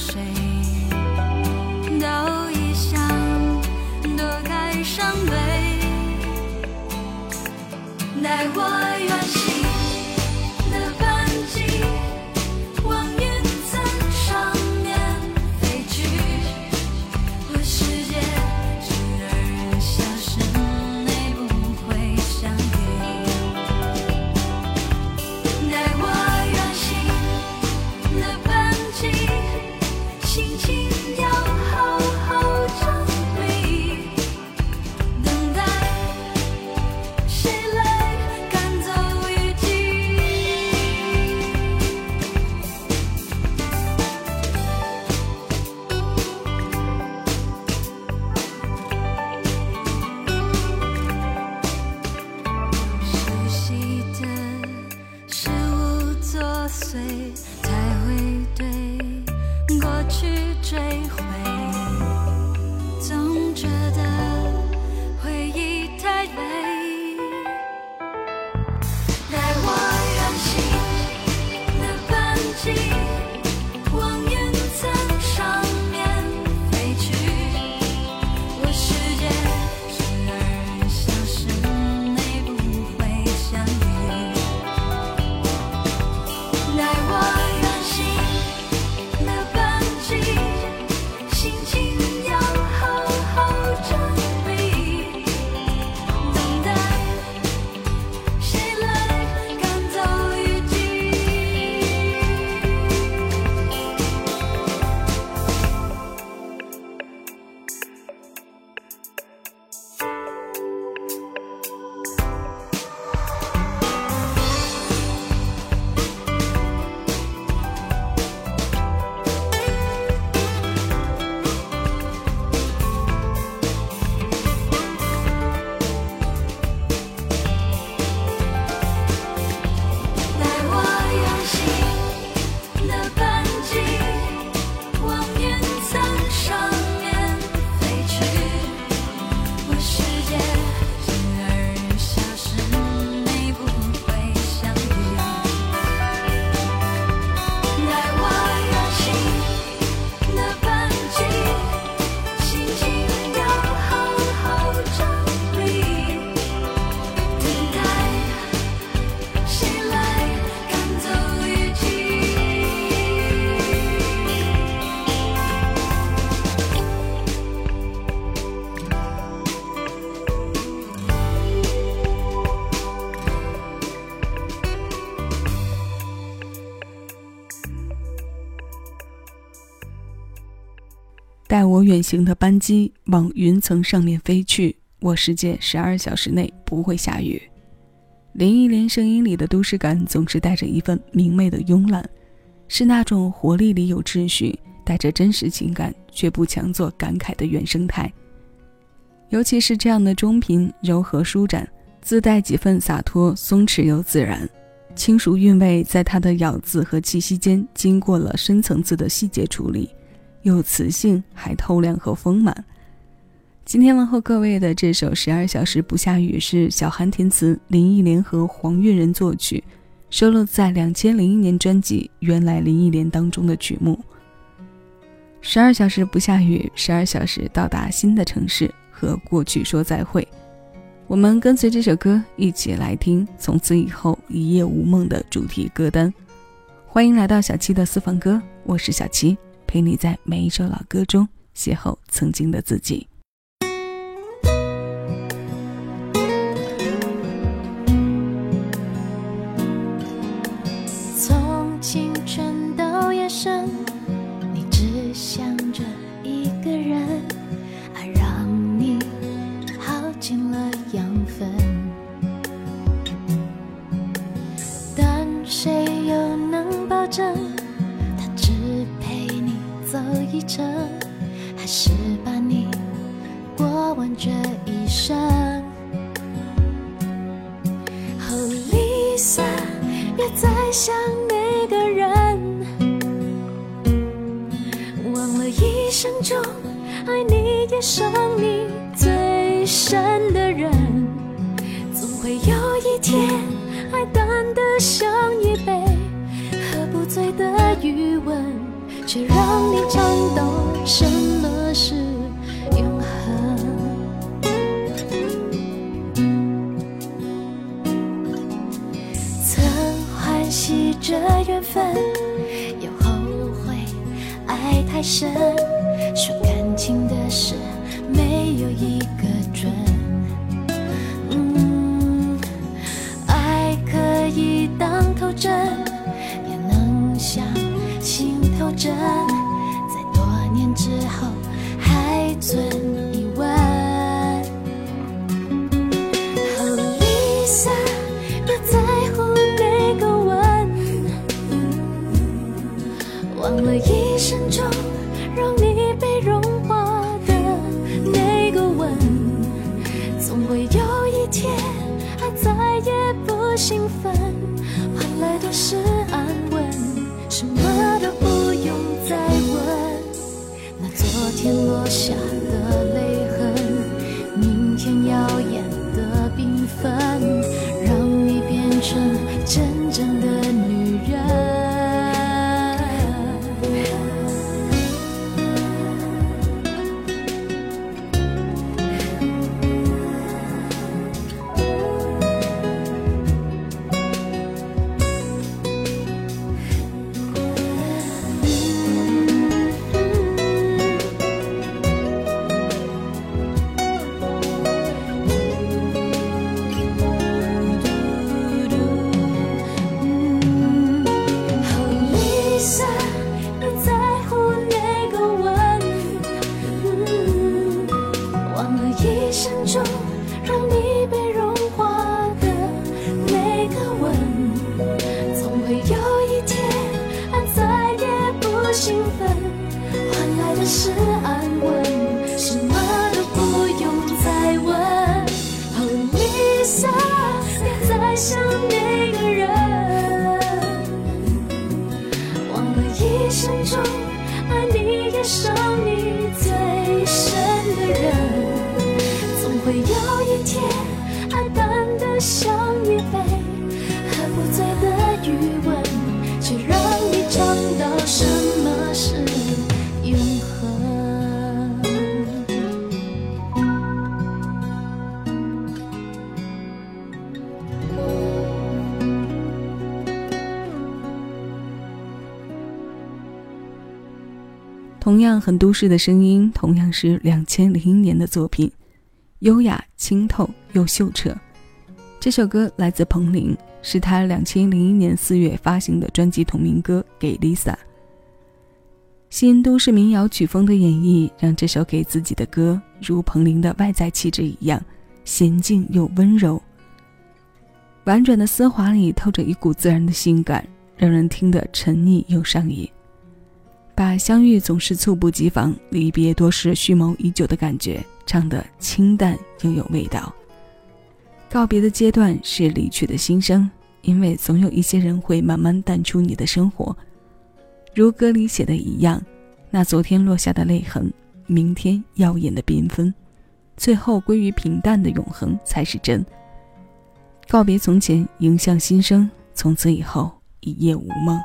香水，倒一香，躲开伤悲，带我远行。带我远行的班机往云层上面飞去，我世界十二小时内不会下雨。林忆莲声音里的都市感总是带着一份明媚的慵懒，是那种活力里有秩序，带着真实情感却不强作感慨的原生态。尤其是这样的中频柔和舒展，自带几分洒脱松弛又自然，轻熟韵味在它的咬字和气息间经过了深层次的细节处理。有磁性，还透亮和丰满。今天问候各位的这首《十二小时不下雨》是小韩填词，林忆莲和黄韵仁作曲，收录在两千零一年专辑《原来林忆莲》当中的曲目。十二小时不下雨，十二小时到达新的城市，和过去说再会。我们跟随这首歌一起来听《从此以后一夜无梦》的主题歌单。欢迎来到小七的私房歌，我是小七。陪你在每一首老歌中邂逅曾经的自己。生中爱你也伤你最深的人，总会有一天爱淡得像一杯喝不醉的余温。却让你尝到什么是永恒。曾欢喜这缘分，太深。说都是安稳，什么都不用再问。那昨天落下想那个人。忘了一生中爱你也伤你最深的人，总会有一天，爱淡得像一杯同样很都市的声音，同样是两千零一年的作品，优雅、清透又秀澈。这首歌来自彭羚，是他两千零一年四月发行的专辑同名歌《给 Lisa》。新都市民谣曲风的演绎，让这首给自己的歌，如彭羚的外在气质一样，娴静又温柔。婉转的丝滑里透着一股自然的性感，让人听得沉溺又上瘾。把相遇总是猝不及防，离别多是蓄谋已久的感觉唱得清淡又有味道。告别的阶段是离去的心声，因为总有一些人会慢慢淡出你的生活。如歌里写的一样，那昨天落下的泪痕，明天耀眼的缤纷，最后归于平淡的永恒才是真。告别从前，迎向新生，从此以后一夜无梦。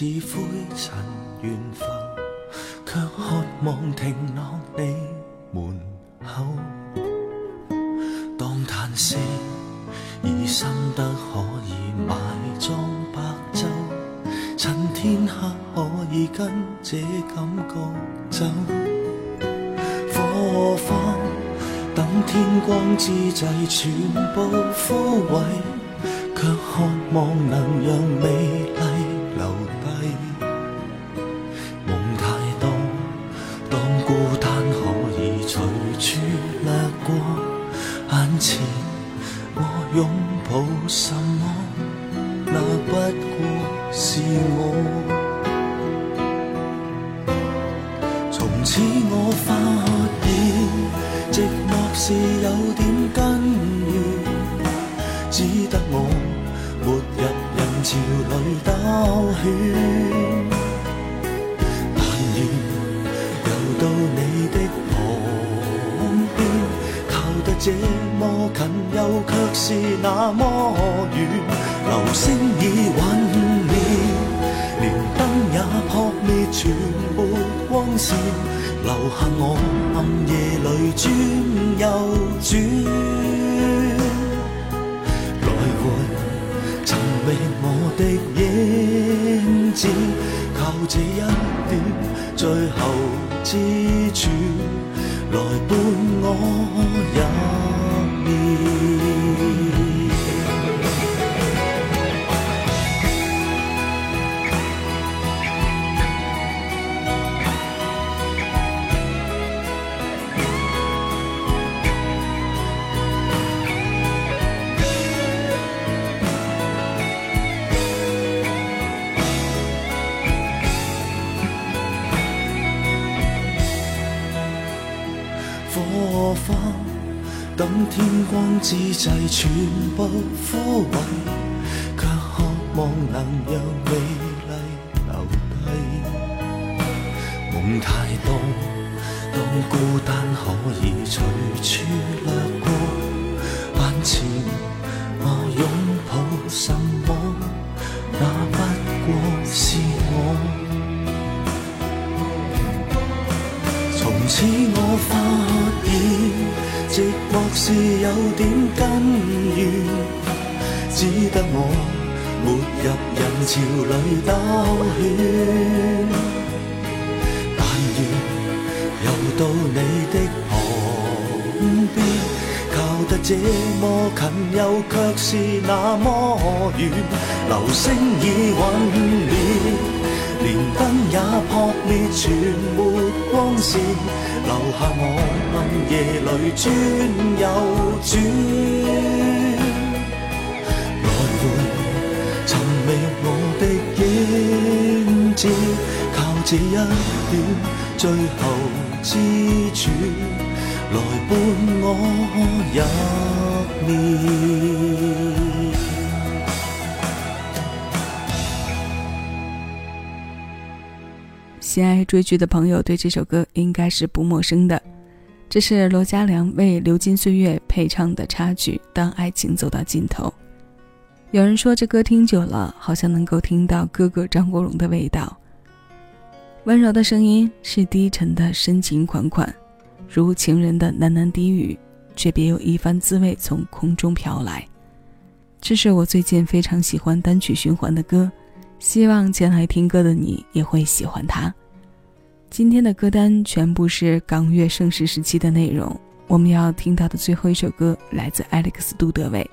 是灰塵懸浮，卻渴望停落你門口。當嘆息已深得可以埋葬白晝，趁天黑可以跟這感覺走。火花等天光之際全部枯萎。卻渴望能讓美前，我拥抱什么？那不过是我。从此我发现，寂寞是有点根源，只得我没入人潮里兜圈。这么近，又却是那么远。流星已陨灭，连灯也扑灭，全没光线，留下我暗夜里转又转。来回寻觅我的影子，靠这一点最后支柱，来伴我入眠。全部枯萎，却渴望能让美丽留低。梦太多，当孤单可以随处掠过，眼前我拥抱什么，那不过是我。从此我，寂寞是有点根源，只得我没入人潮里兜圈。但愿游到你的旁边，靠得这么近，又却是那么远。流星已陨灭。连灯也扑灭，全没光线，留下我暗夜里转又转，来回寻觅我的影子，靠这一点最后支柱，来伴我入眠。喜爱追剧的朋友对这首歌应该是不陌生的，这是罗嘉良为《流金岁月》配唱的插曲《当爱情走到尽头》。有人说这歌听久了，好像能够听到哥哥张国荣的味道。温柔的声音是低沉的深情款款，如情人的喃喃低语，却别有一番滋味从空中飘来。这是我最近非常喜欢单曲循环的歌，希望前来听歌的你也会喜欢它。今天的歌单全部是港乐盛世时期的内容。我们要听到的最后一首歌来自 Alex 杜德伟，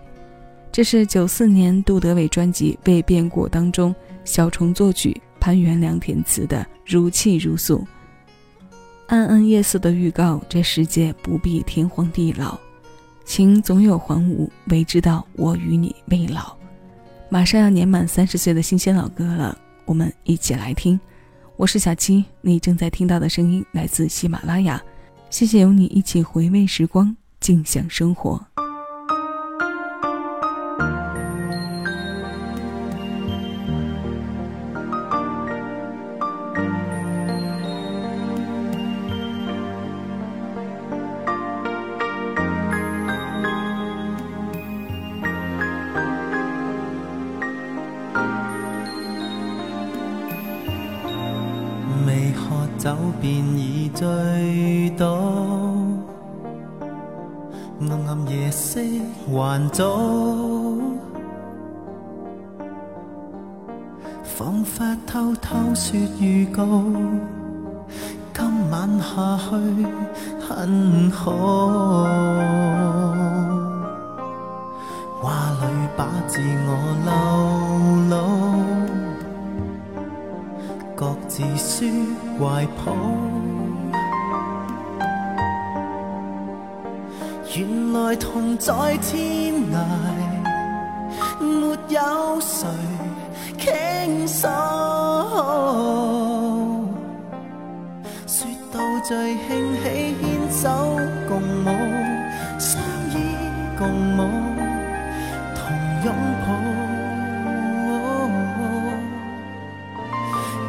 这是九四年杜德伟专辑《未变过》当中小虫作曲、潘元良填词的《如泣如诉》。暗暗夜色的预告，这世界不必天荒地老，情总有还无，唯知道我与你未老。马上要年满三十岁的新鲜老歌了，我们一起来听。我是小七，你正在听到的声音来自喜马拉雅。谢谢有你一起回味时光，静享生活。还早，仿佛偷偷说预告，今晚下去很好，话里把自我流露。各自书怀抱，原来同在天涯，没有谁倾诉。说到最兴起牵手共舞，相依共舞，同拥抱。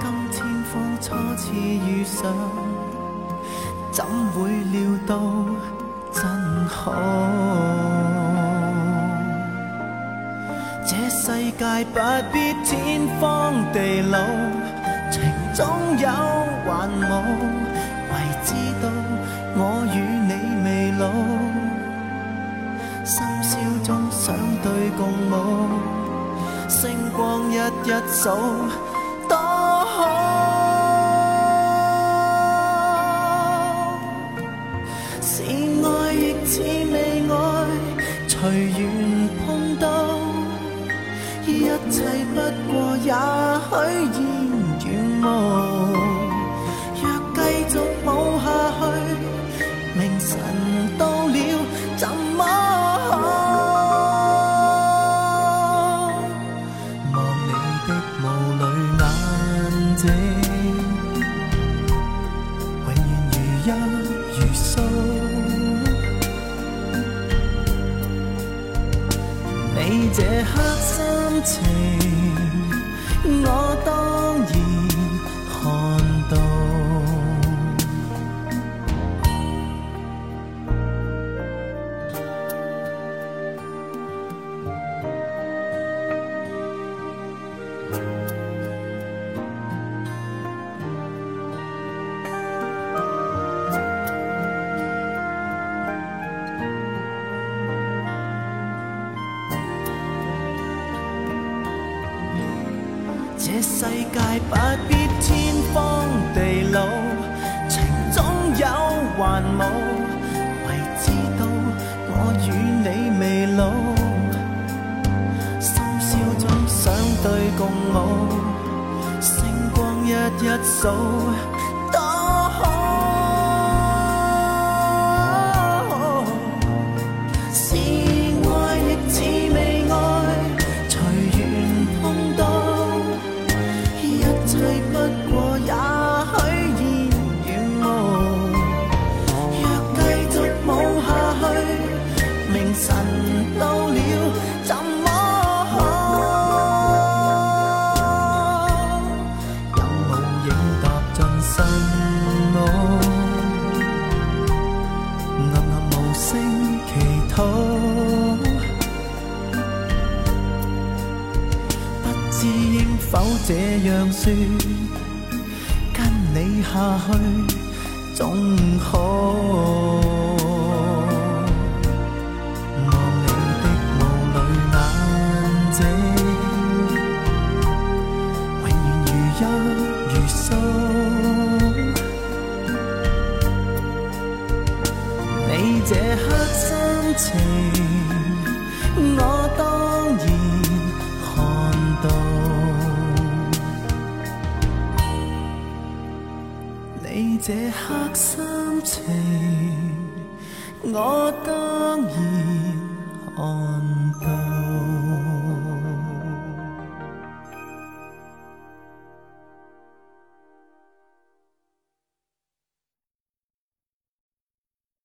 今天方初次遇上，怎会料到不必天荒地老，情总有还无，唯知道我与你未老，深宵中相对共舞，星光一一数，多好。是爱亦似未爱，随缘你这刻心情，我当然界不必天荒地老，情总有还无，唯知道我与你未老，深宵中相对共舞，星光一一数，明一如素。你这刻心情，我当然看到。你这刻心情，我当然看到。